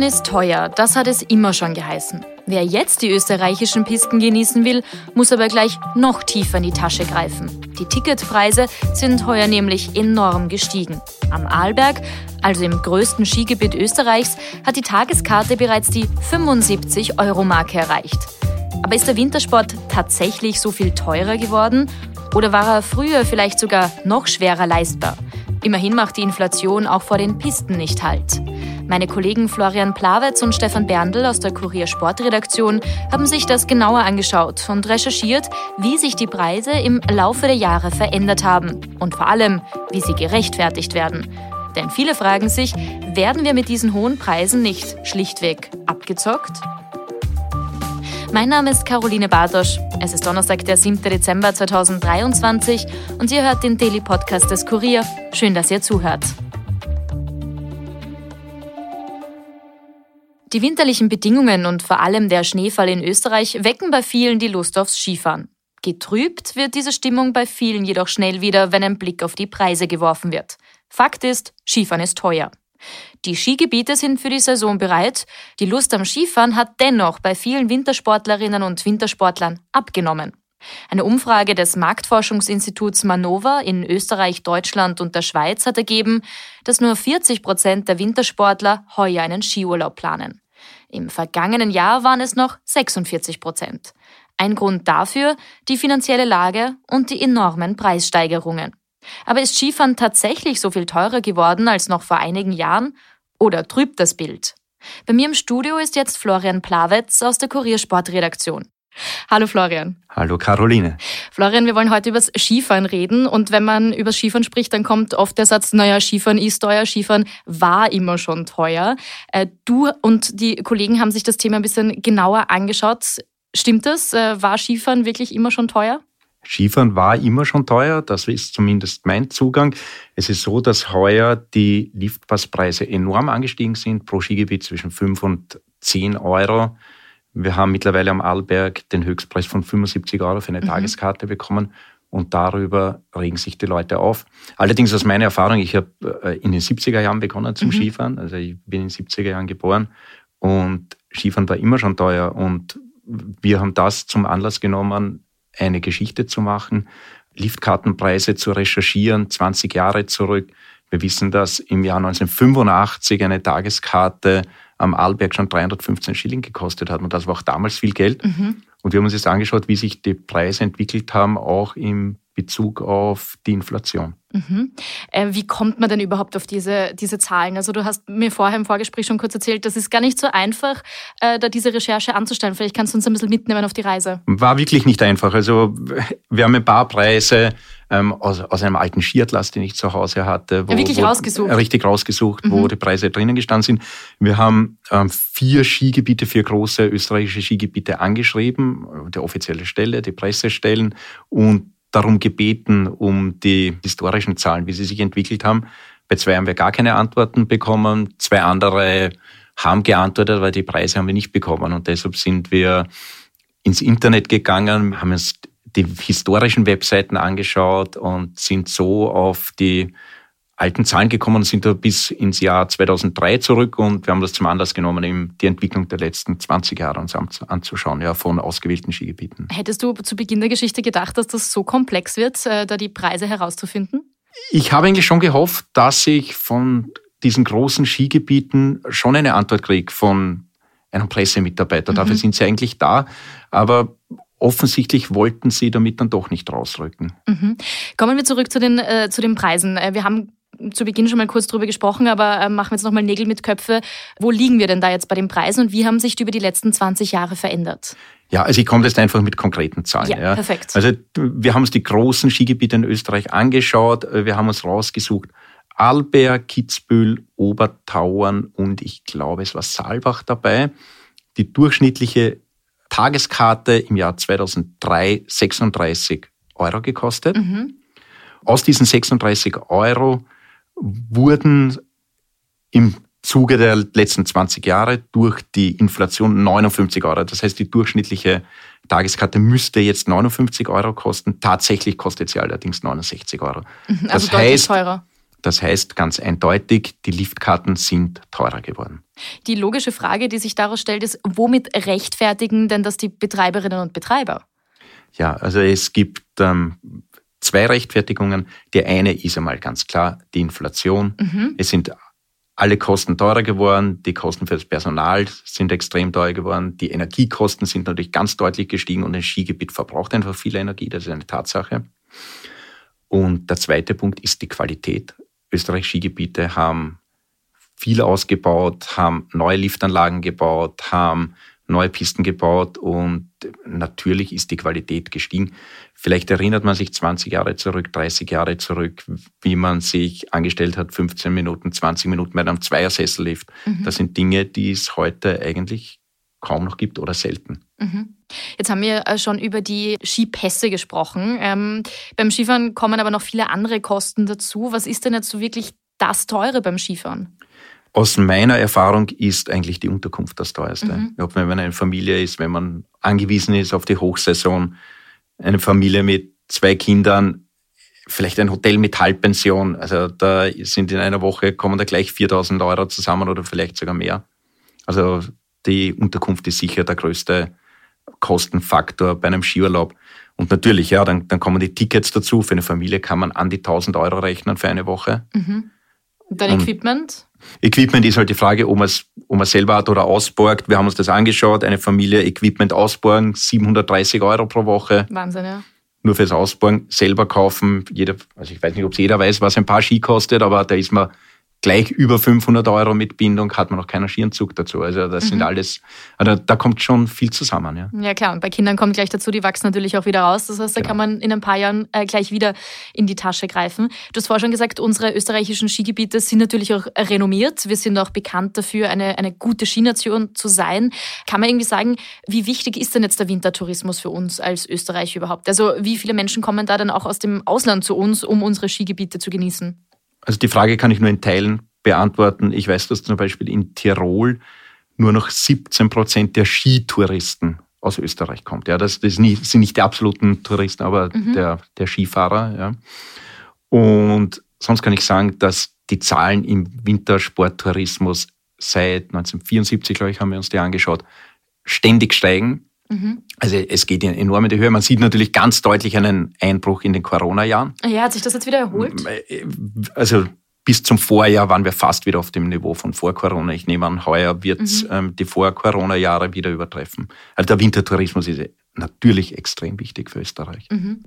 Skifahren ist teuer, das hat es immer schon geheißen. Wer jetzt die österreichischen Pisten genießen will, muss aber gleich noch tiefer in die Tasche greifen. Die Ticketpreise sind heuer nämlich enorm gestiegen. Am Arlberg, also im größten Skigebiet Österreichs, hat die Tageskarte bereits die 75-Euro-Marke erreicht. Aber ist der Wintersport tatsächlich so viel teurer geworden? Oder war er früher vielleicht sogar noch schwerer leistbar? Immerhin macht die Inflation auch vor den Pisten nicht Halt. Meine Kollegen Florian Plawetz und Stefan Berndl aus der Kurier Sportredaktion haben sich das genauer angeschaut und recherchiert, wie sich die Preise im Laufe der Jahre verändert haben und vor allem, wie sie gerechtfertigt werden. Denn viele fragen sich, werden wir mit diesen hohen Preisen nicht schlichtweg abgezockt? Mein Name ist Caroline Bartosch. Es ist Donnerstag, der 7. Dezember 2023 und ihr hört den Daily Podcast des Kurier. Schön, dass ihr zuhört. Die winterlichen Bedingungen und vor allem der Schneefall in Österreich wecken bei vielen die Lust aufs Skifahren. Getrübt wird diese Stimmung bei vielen jedoch schnell wieder, wenn ein Blick auf die Preise geworfen wird. Fakt ist, Skifahren ist teuer. Die Skigebiete sind für die Saison bereit. Die Lust am Skifahren hat dennoch bei vielen Wintersportlerinnen und Wintersportlern abgenommen. Eine Umfrage des Marktforschungsinstituts Manova in Österreich, Deutschland und der Schweiz hat ergeben, dass nur 40 Prozent der Wintersportler heuer einen Skiurlaub planen. Im vergangenen Jahr waren es noch 46 Prozent. Ein Grund dafür die finanzielle Lage und die enormen Preissteigerungen. Aber ist Skifahren tatsächlich so viel teurer geworden als noch vor einigen Jahren? Oder trübt das Bild? Bei mir im Studio ist jetzt Florian Plawetz aus der Kuriersportredaktion. Hallo Florian. Hallo Caroline. Florian, wir wollen heute über das Skifahren reden und wenn man über Skifahren spricht, dann kommt oft der Satz, naja, Skifahren ist teuer, Skifahren war immer schon teuer. Äh, du und die Kollegen haben sich das Thema ein bisschen genauer angeschaut. Stimmt das? Äh, war Skifahren wirklich immer schon teuer? Skifahren war immer schon teuer, das ist zumindest mein Zugang. Es ist so, dass heuer die Liftpasspreise enorm angestiegen sind, pro Skigebiet zwischen 5 und 10 Euro. Wir haben mittlerweile am Arlberg den Höchstpreis von 75 Euro für eine mhm. Tageskarte bekommen und darüber regen sich die Leute auf. Allerdings aus meiner Erfahrung, ich habe äh, in den 70er Jahren begonnen zum mhm. Skifahren, also ich bin in den 70er Jahren geboren und Skifahren war immer schon teuer und wir haben das zum Anlass genommen, eine Geschichte zu machen, Liftkartenpreise zu recherchieren, 20 Jahre zurück. Wir wissen, dass im Jahr 1985 eine Tageskarte am Arlberg schon 315 Schilling gekostet hat. Und das war auch damals viel Geld. Mhm. Und wir haben uns jetzt angeschaut, wie sich die Preise entwickelt haben, auch im Bezug auf die Inflation. Mhm. Äh, wie kommt man denn überhaupt auf diese, diese Zahlen? Also du hast mir vorher im Vorgespräch schon kurz erzählt, das ist gar nicht so einfach, äh, da diese Recherche anzustellen. Vielleicht kannst du uns ein bisschen mitnehmen auf die Reise. War wirklich nicht einfach. Also wir haben ein paar Preise ähm, aus, aus einem alten Skiatlas, den ich zu Hause hatte. Wo, ja, wirklich wo, rausgesucht. Richtig rausgesucht, mhm. wo die Preise drinnen gestanden sind. Wir haben ähm, vier Skigebiete, vier große österreichische Skigebiete angeschrieben, die offizielle Stelle, die Pressestellen und darum gebeten, um die historischen Zahlen, wie sie sich entwickelt haben. Bei zwei haben wir gar keine Antworten bekommen. Zwei andere haben geantwortet, aber die Preise haben wir nicht bekommen. Und deshalb sind wir ins Internet gegangen, haben uns die historischen Webseiten angeschaut und sind so auf die alten Zahlen gekommen und sind da bis ins Jahr 2003 zurück und wir haben das zum Anlass genommen, eben die Entwicklung der letzten 20 Jahre uns anzuschauen, ja, von ausgewählten Skigebieten. Hättest du zu Beginn der Geschichte gedacht, dass das so komplex wird, äh, da die Preise herauszufinden? Ich habe eigentlich schon gehofft, dass ich von diesen großen Skigebieten schon eine Antwort kriege von einem Pressemitarbeiter. Mhm. Dafür sind sie eigentlich da. Aber offensichtlich wollten sie damit dann doch nicht rausrücken. Mhm. Kommen wir zurück zu den, äh, zu den Preisen. Äh, wir haben zu Beginn schon mal kurz drüber gesprochen, aber äh, machen wir jetzt nochmal Nägel mit Köpfe. Wo liegen wir denn da jetzt bei den Preisen und wie haben sich die über die letzten 20 Jahre verändert? Ja, also ich komme jetzt einfach mit konkreten Zahlen. Ja, ja. perfekt. Also wir haben uns die großen Skigebiete in Österreich angeschaut. Wir haben uns rausgesucht, Arlberg, Kitzbühel, Obertauern und ich glaube, es war Saalbach dabei. Die durchschnittliche Tageskarte im Jahr 2003 36 Euro gekostet. Mhm. Aus diesen 36 Euro wurden im Zuge der letzten 20 Jahre durch die Inflation 59 Euro. Das heißt, die durchschnittliche Tageskarte müsste jetzt 59 Euro kosten. Tatsächlich kostet sie allerdings 69 Euro. Also das deutlich heißt, teurer. das heißt ganz eindeutig, die Liftkarten sind teurer geworden. Die logische Frage, die sich daraus stellt, ist, womit rechtfertigen denn das die Betreiberinnen und Betreiber? Ja, also es gibt ähm, zwei Rechtfertigungen. Die eine ist einmal ganz klar die Inflation. Mhm. Es sind alle Kosten teurer geworden, die Kosten für das Personal sind extrem teuer geworden, die Energiekosten sind natürlich ganz deutlich gestiegen und ein Skigebiet verbraucht einfach viel Energie, das ist eine Tatsache. Und der zweite Punkt ist die Qualität. Österreichs Skigebiete haben viel ausgebaut, haben neue Liftanlagen gebaut, haben neue Pisten gebaut und natürlich ist die Qualität gestiegen. Vielleicht erinnert man sich 20 Jahre zurück, 30 Jahre zurück, wie man sich angestellt hat, 15 Minuten, 20 Minuten bei einem Zweiersessellift. Mhm. Das sind Dinge, die es heute eigentlich kaum noch gibt oder selten. Mhm. Jetzt haben wir äh, schon über die Skipässe gesprochen. Ähm, beim Skifahren kommen aber noch viele andere Kosten dazu. Was ist denn jetzt so wirklich das Teure beim Skifahren? Aus meiner Erfahrung ist eigentlich die Unterkunft das teuerste. Mhm. Ob wenn man eine Familie ist, wenn man angewiesen ist auf die Hochsaison, eine Familie mit zwei Kindern, vielleicht ein Hotel mit Halbpension, also da sind in einer Woche, kommen da gleich 4000 Euro zusammen oder vielleicht sogar mehr. Also die Unterkunft ist sicher der größte Kostenfaktor bei einem Skiurlaub. Und natürlich, ja, dann, dann kommen die Tickets dazu. Für eine Familie kann man an die 1000 Euro rechnen für eine Woche. Mhm. Dein Equipment? Equipment ist halt die Frage, ob man es ob man selber hat oder ausborgt. Wir haben uns das angeschaut. Eine Familie Equipment ausborgen, 730 Euro pro Woche. Wahnsinn, ja. Nur fürs Ausborgen selber kaufen. Jeder, also ich weiß nicht, ob es jeder weiß, was ein paar Ski kostet, aber da ist man gleich über 500 Euro mit Bindung, hat man noch keinen Skierenzug dazu. Also das sind alles, also da kommt schon viel zusammen. Ja. Ja klar, und bei Kindern kommt gleich dazu, die wachsen natürlich auch wieder raus. Das heißt, da Genau. kann man in ein paar Jahren äh, gleich wieder in die Tasche greifen. Du hast vorher schon gesagt, unsere österreichischen Skigebiete sind natürlich auch renommiert. Wir sind auch bekannt dafür, eine, eine gute Skination zu sein. Kann man irgendwie sagen, wie wichtig ist denn jetzt der Wintertourismus für uns als Österreich überhaupt? Also wie viele Menschen kommen da dann auch aus dem Ausland zu uns, um unsere Skigebiete zu genießen? Also die Frage kann ich nur in Teilen beantworten. Ich weiß, dass zum Beispiel in Tirol nur noch 17 Prozent der Skitouristen aus Österreich kommt. Ja, das, das sind nicht die absoluten Touristen, aber der, der Skifahrer. Ja. Und sonst kann ich sagen, dass die Zahlen im Wintersporttourismus seit 1974, glaube ich, haben wir uns die angeschaut, ständig steigen. Mhm. Also es geht enorm in die Höhe. Man sieht natürlich ganz deutlich einen Einbruch in den Corona-Jahren. Ja, hat sich das jetzt wieder erholt? Also bis zum Vorjahr waren wir fast wieder auf dem Niveau von vor Corona. Ich nehme an, heuer wird Mhm. ähm, die Vor-Corona-Jahre wieder übertreffen. Also der Wintertourismus ist natürlich extrem wichtig für Österreich. Mhm.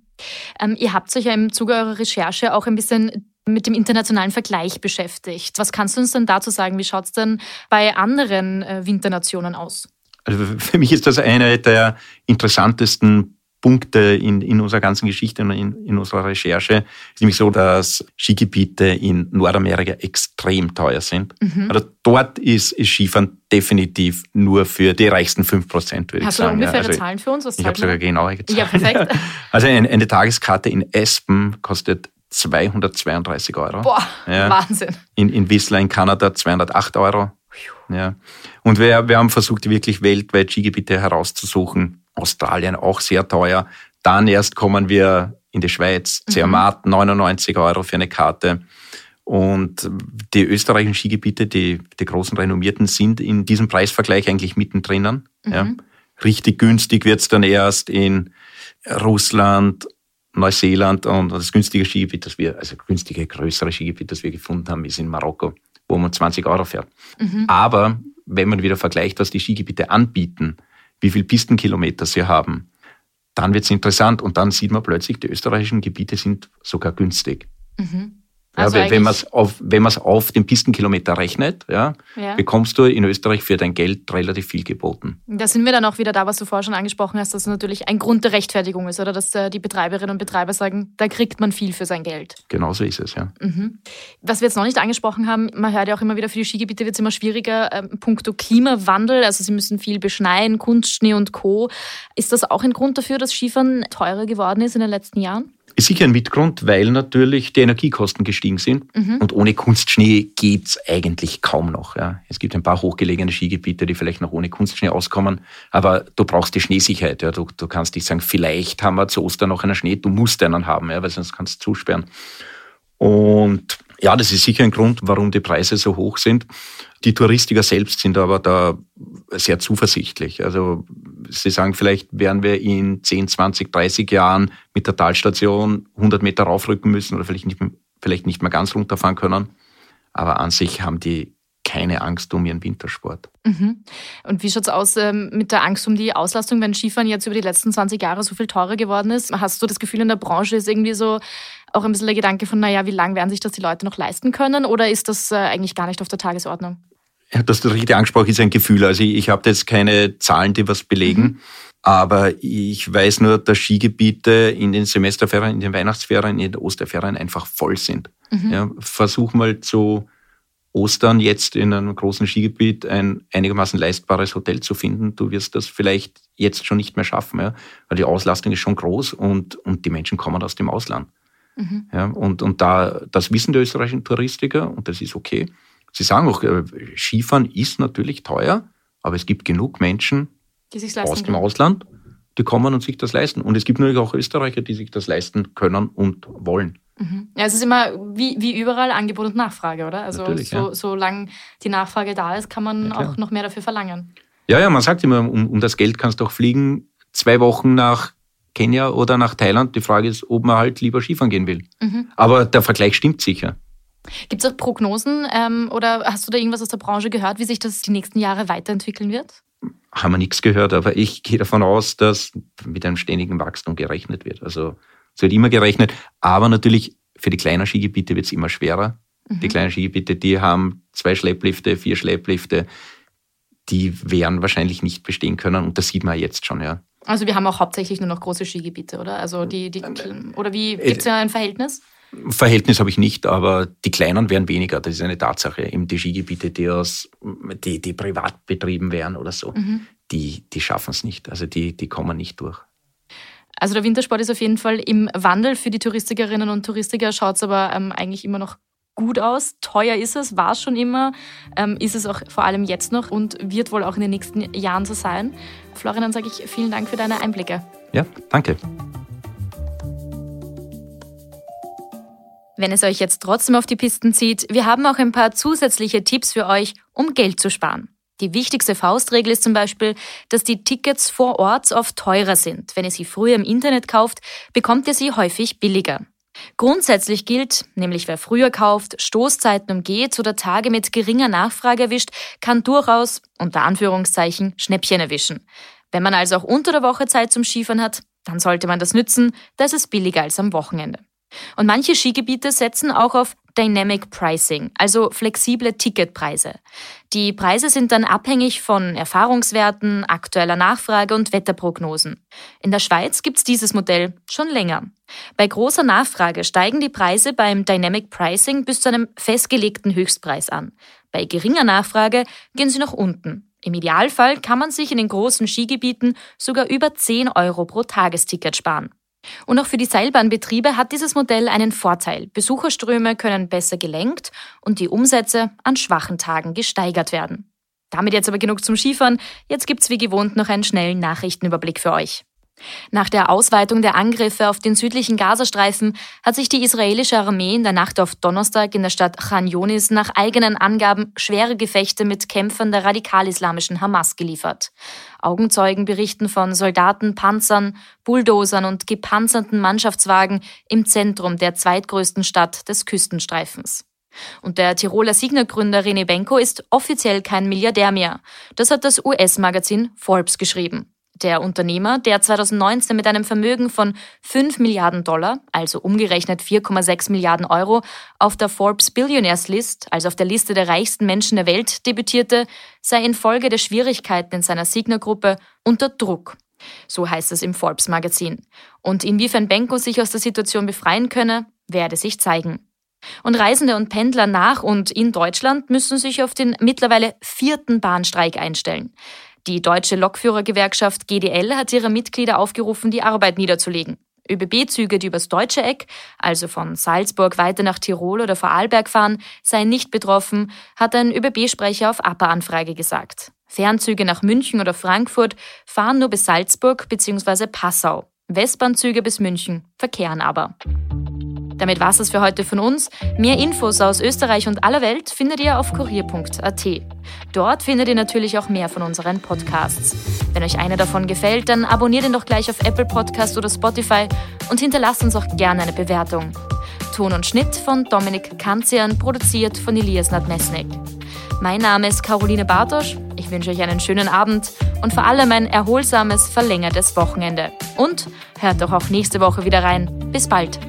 Ähm, ihr habt euch ja im Zuge eurer Recherche auch ein bisschen mit dem internationalen Vergleich beschäftigt. Was kannst du uns denn dazu sagen? Wie schaut es denn bei anderen äh, Winternationen aus? Also für mich ist das einer der interessantesten Punkte in, in unserer ganzen Geschichte und in, in unserer Recherche. Es ist nämlich so, dass Skigebiete in Nordamerika extrem teuer sind. Mhm. Also dort ist, ist Skifahren definitiv nur für die reichsten 5 Prozent, würde Hast ich du sagen. Ja, ungefähre also Zahlen für uns? Was Ich habe sogar genaue Zahlen. Ja, perfekt. Also eine, eine Tageskarte in Espen kostet 232 Euro. Boah, Ja. Wahnsinn. In, in Whistler in Kanada 208 Euro. Ja. Und wir, wir haben versucht, wirklich weltweit Skigebiete herauszusuchen. Australien auch sehr teuer. Dann erst kommen wir in die Schweiz. Zermatt 99 Euro für eine Karte. Und die österreichischen Skigebiete, die, die großen renommierten, sind in diesem Preisvergleich eigentlich mittendrin. Ja. Richtig günstig wird's dann erst in Russland, Neuseeland und das günstige Skigebiet, das wir, also günstige, größere Skigebiet, das wir gefunden haben, ist in Marokko, wo man 20 Euro fährt. Aber wenn man wieder vergleicht, was die Skigebiete anbieten, wie viel Pistenkilometer sie haben, dann wird's interessant und dann sieht man plötzlich, die österreichischen Gebiete sind sogar günstig. Mhm. Also ja, wenn man es auf, wenn auf den Pistenkilometer rechnet, ja, ja, bekommst du in Österreich für dein Geld relativ viel geboten. Da sind wir dann auch wieder da, was du vorher schon angesprochen hast, dass es natürlich ein Grund der Rechtfertigung ist, oder dass äh, die Betreiberinnen und Betreiber sagen, da kriegt man viel für sein Geld. Genauso ist es, ja. Mhm. Was wir jetzt noch nicht angesprochen haben, man hört ja auch immer wieder, für die Skigebiete wird es immer schwieriger, äh, puncto Klimawandel, also sie müssen viel beschneien, Kunstschnee und Co. Ist das auch ein Grund dafür, dass Skifahren teurer geworden ist in den letzten Jahren? Ist sicher ein Mitgrund, weil natürlich die Energiekosten gestiegen sind. Mhm. Und ohne Kunstschnee geht es eigentlich kaum noch. Ja. Es gibt ein paar hochgelegene Skigebiete, die vielleicht noch ohne Kunstschnee auskommen, aber du brauchst die Schneesicherheit. Ja. Du, du kannst nicht sagen, vielleicht haben wir zu Ostern noch einen Schnee, du musst einen haben, ja, weil sonst kannst du zusperren. Und ja, das ist sicher ein Grund, warum die Preise so hoch sind. Die Touristiker selbst sind aber da sehr zuversichtlich. Also sie sagen, vielleicht werden wir in 10, 20, 30 Jahren mit der Talstation 100 Meter raufrücken müssen oder vielleicht nicht, vielleicht nicht mehr ganz runterfahren können. Aber an sich haben die keine Angst um ihren Wintersport. Mhm. Und wie schaut es aus ähm, mit der Angst um die Auslastung, wenn Skifahren jetzt über die letzten 20 Jahre so viel teurer geworden ist? Hast du das Gefühl, in der Branche ist irgendwie so auch ein bisschen der Gedanke von, naja, wie lange werden sich das die Leute noch leisten können? Oder ist das äh, eigentlich gar nicht auf der Tagesordnung? Ja, das du richtig angesprochen ist ein Gefühl. Also ich, ich habe jetzt keine Zahlen, die was belegen. Mhm. Aber ich weiß nur, dass Skigebiete in den Semesterferien, in den Weihnachtsferien, in den Osterferien einfach voll sind. Mhm. Ja, versuch mal zu Ostern jetzt in einem großen Skigebiet ein einigermaßen leistbares Hotel zu finden. Du wirst das vielleicht jetzt schon nicht mehr schaffen, ja, weil die Auslastung ist schon groß und, und die Menschen kommen aus dem Ausland. Mhm. Ja, und, und da, das wissen die österreichischen Touristiker und das ist okay. Sie sagen auch, äh, Skifahren ist natürlich teuer, aber es gibt genug Menschen aus dem Ausland, die kommen und sich das leisten. Und es gibt natürlich auch Österreicher, die sich das leisten können und wollen. Mhm. Ja, es ist immer wie, wie überall Angebot und Nachfrage, oder? Also so, ja. solange die Nachfrage da ist, kann man ja, auch noch mehr dafür verlangen. Ja, ja, man sagt immer, um, um das Geld kannst du auch fliegen, zwei Wochen nach Kenia oder nach Thailand. Die Frage ist, ob man halt lieber Skifahren gehen will. Mhm. Aber der Vergleich stimmt sicher. Gibt es auch Prognosen ähm, oder hast du da irgendwas aus der Branche gehört, wie sich das die nächsten Jahre weiterentwickeln wird? Haben wir nichts gehört, aber ich gehe davon aus, dass mit einem ständigen Wachstum gerechnet wird. Also es wird immer gerechnet, aber natürlich für die kleinen Skigebiete wird es immer schwerer. Mhm. Die kleinen Skigebiete, die haben zwei Schlepplifte, vier Schlepplifte, die werden wahrscheinlich nicht bestehen können und das sieht man jetzt schon, ja. Also wir haben auch hauptsächlich nur noch große Skigebiete, oder? Also die, die oder wie gibt es ja ein Verhältnis? Verhältnis habe ich nicht, aber die kleinen werden weniger. Das ist eine Tatsache. Eben die Skigebiete, die aus, die, die privat betrieben werden oder so, mhm. die, die schaffen es nicht. Also die, die kommen nicht durch. Also der Wintersport ist auf jeden Fall im Wandel für die Touristikerinnen und Touristiker, schaut es aber ähm, eigentlich immer noch gut aus. Teuer ist es, war es schon immer, ähm, ist es auch vor allem jetzt noch und wird wohl auch in den nächsten Jahren so sein. Florian, dann sage ich vielen Dank für deine Einblicke. Ja, danke. Wenn es euch jetzt trotzdem auf die Pisten zieht, wir haben auch ein paar zusätzliche Tipps für euch, um Geld zu sparen. Die wichtigste Faustregel ist zum Beispiel, dass die Tickets vor Ort oft teurer sind. Wenn ihr sie früher im Internet kauft, bekommt ihr sie häufig billiger. Grundsätzlich gilt, nämlich wer früher kauft, Stoßzeiten umgeht oder Tage mit geringer Nachfrage erwischt, kann durchaus, unter Anführungszeichen, Schnäppchen erwischen. Wenn man also auch unter der Woche Zeit zum Skifahren hat, dann sollte man das nützen, da ist es billiger als am Wochenende. Und manche Skigebiete setzen auch auf Dynamic Pricing, also flexible Ticketpreise. Die Preise sind dann abhängig von Erfahrungswerten, aktueller Nachfrage und Wetterprognosen. In der Schweiz gibt es dieses Modell schon länger. Bei großer Nachfrage steigen die Preise beim Dynamic Pricing bis zu einem festgelegten Höchstpreis an. Bei geringer Nachfrage gehen sie nach unten. Im Idealfall kann man sich in den großen Skigebieten sogar über 10 Euro pro Tagesticket sparen. Und auch für die Seilbahnbetriebe hat dieses Modell einen Vorteil. Besucherströme können besser gelenkt und die Umsätze an schwachen Tagen gesteigert werden. Damit jetzt aber genug zum Skifahren. Jetzt gibt's wie gewohnt noch einen schnellen Nachrichtenüberblick für euch. Nach der Ausweitung der Angriffe auf den südlichen Gazastreifen hat sich die israelische Armee in der Nacht auf Donnerstag in der Stadt Khan Yunis nach eigenen Angaben schwere Gefechte mit Kämpfern der radikal-islamischen Hamas geliefert. Augenzeugen berichten von Soldaten, Panzern, Bulldozern und gepanzerten Mannschaftswagen im Zentrum der zweitgrößten Stadt des Küstenstreifens. Und der Tiroler Signer-Gründer René Benko ist offiziell kein Milliardär mehr. Das hat das US-Magazin Forbes geschrieben. Der Unternehmer, der 2019 mit einem Vermögen von 5 Milliarden Dollar, also umgerechnet 4,6 Milliarden Euro, auf der Forbes Billionaires List, also auf der Liste der reichsten Menschen der Welt, debütierte, sei infolge der Schwierigkeiten in seiner Signer-Gruppe unter Druck. So heißt es im Forbes Magazin. Und inwiefern Benko sich aus der Situation befreien könne, werde sich zeigen. Und Reisende und Pendler nach und in Deutschland müssen sich auf den mittlerweile vierten Bahnstreik einstellen. Die deutsche Lokführergewerkschaft GDL hat ihre Mitglieder aufgerufen, die Arbeit niederzulegen. ÖBB-Züge, die übers deutsche Eck, also von Salzburg weiter nach Tirol oder Vorarlberg fahren, seien nicht betroffen, hat ein ÖBB-Sprecher auf APA-Anfrage gesagt. Fernzüge nach München oder Frankfurt fahren nur bis Salzburg bzw. Passau. Westbahnzüge bis München verkehren aber. Damit war es für heute von uns. Mehr Infos aus Österreich und aller Welt findet ihr auf kurier.at. Dort findet ihr natürlich auch mehr von unseren Podcasts. Wenn euch einer davon gefällt, dann abonniert ihn doch gleich auf Apple Podcast oder Spotify und hinterlasst uns auch gerne eine Bewertung. Ton und Schnitt von Dominik Kanzian, produziert von Elias Nadmesnik. Mein Name ist Caroline Bartosch. Ich wünsche euch einen schönen Abend und vor allem ein erholsames, verlängertes Wochenende. Und hört doch auch nächste Woche wieder rein. Bis bald.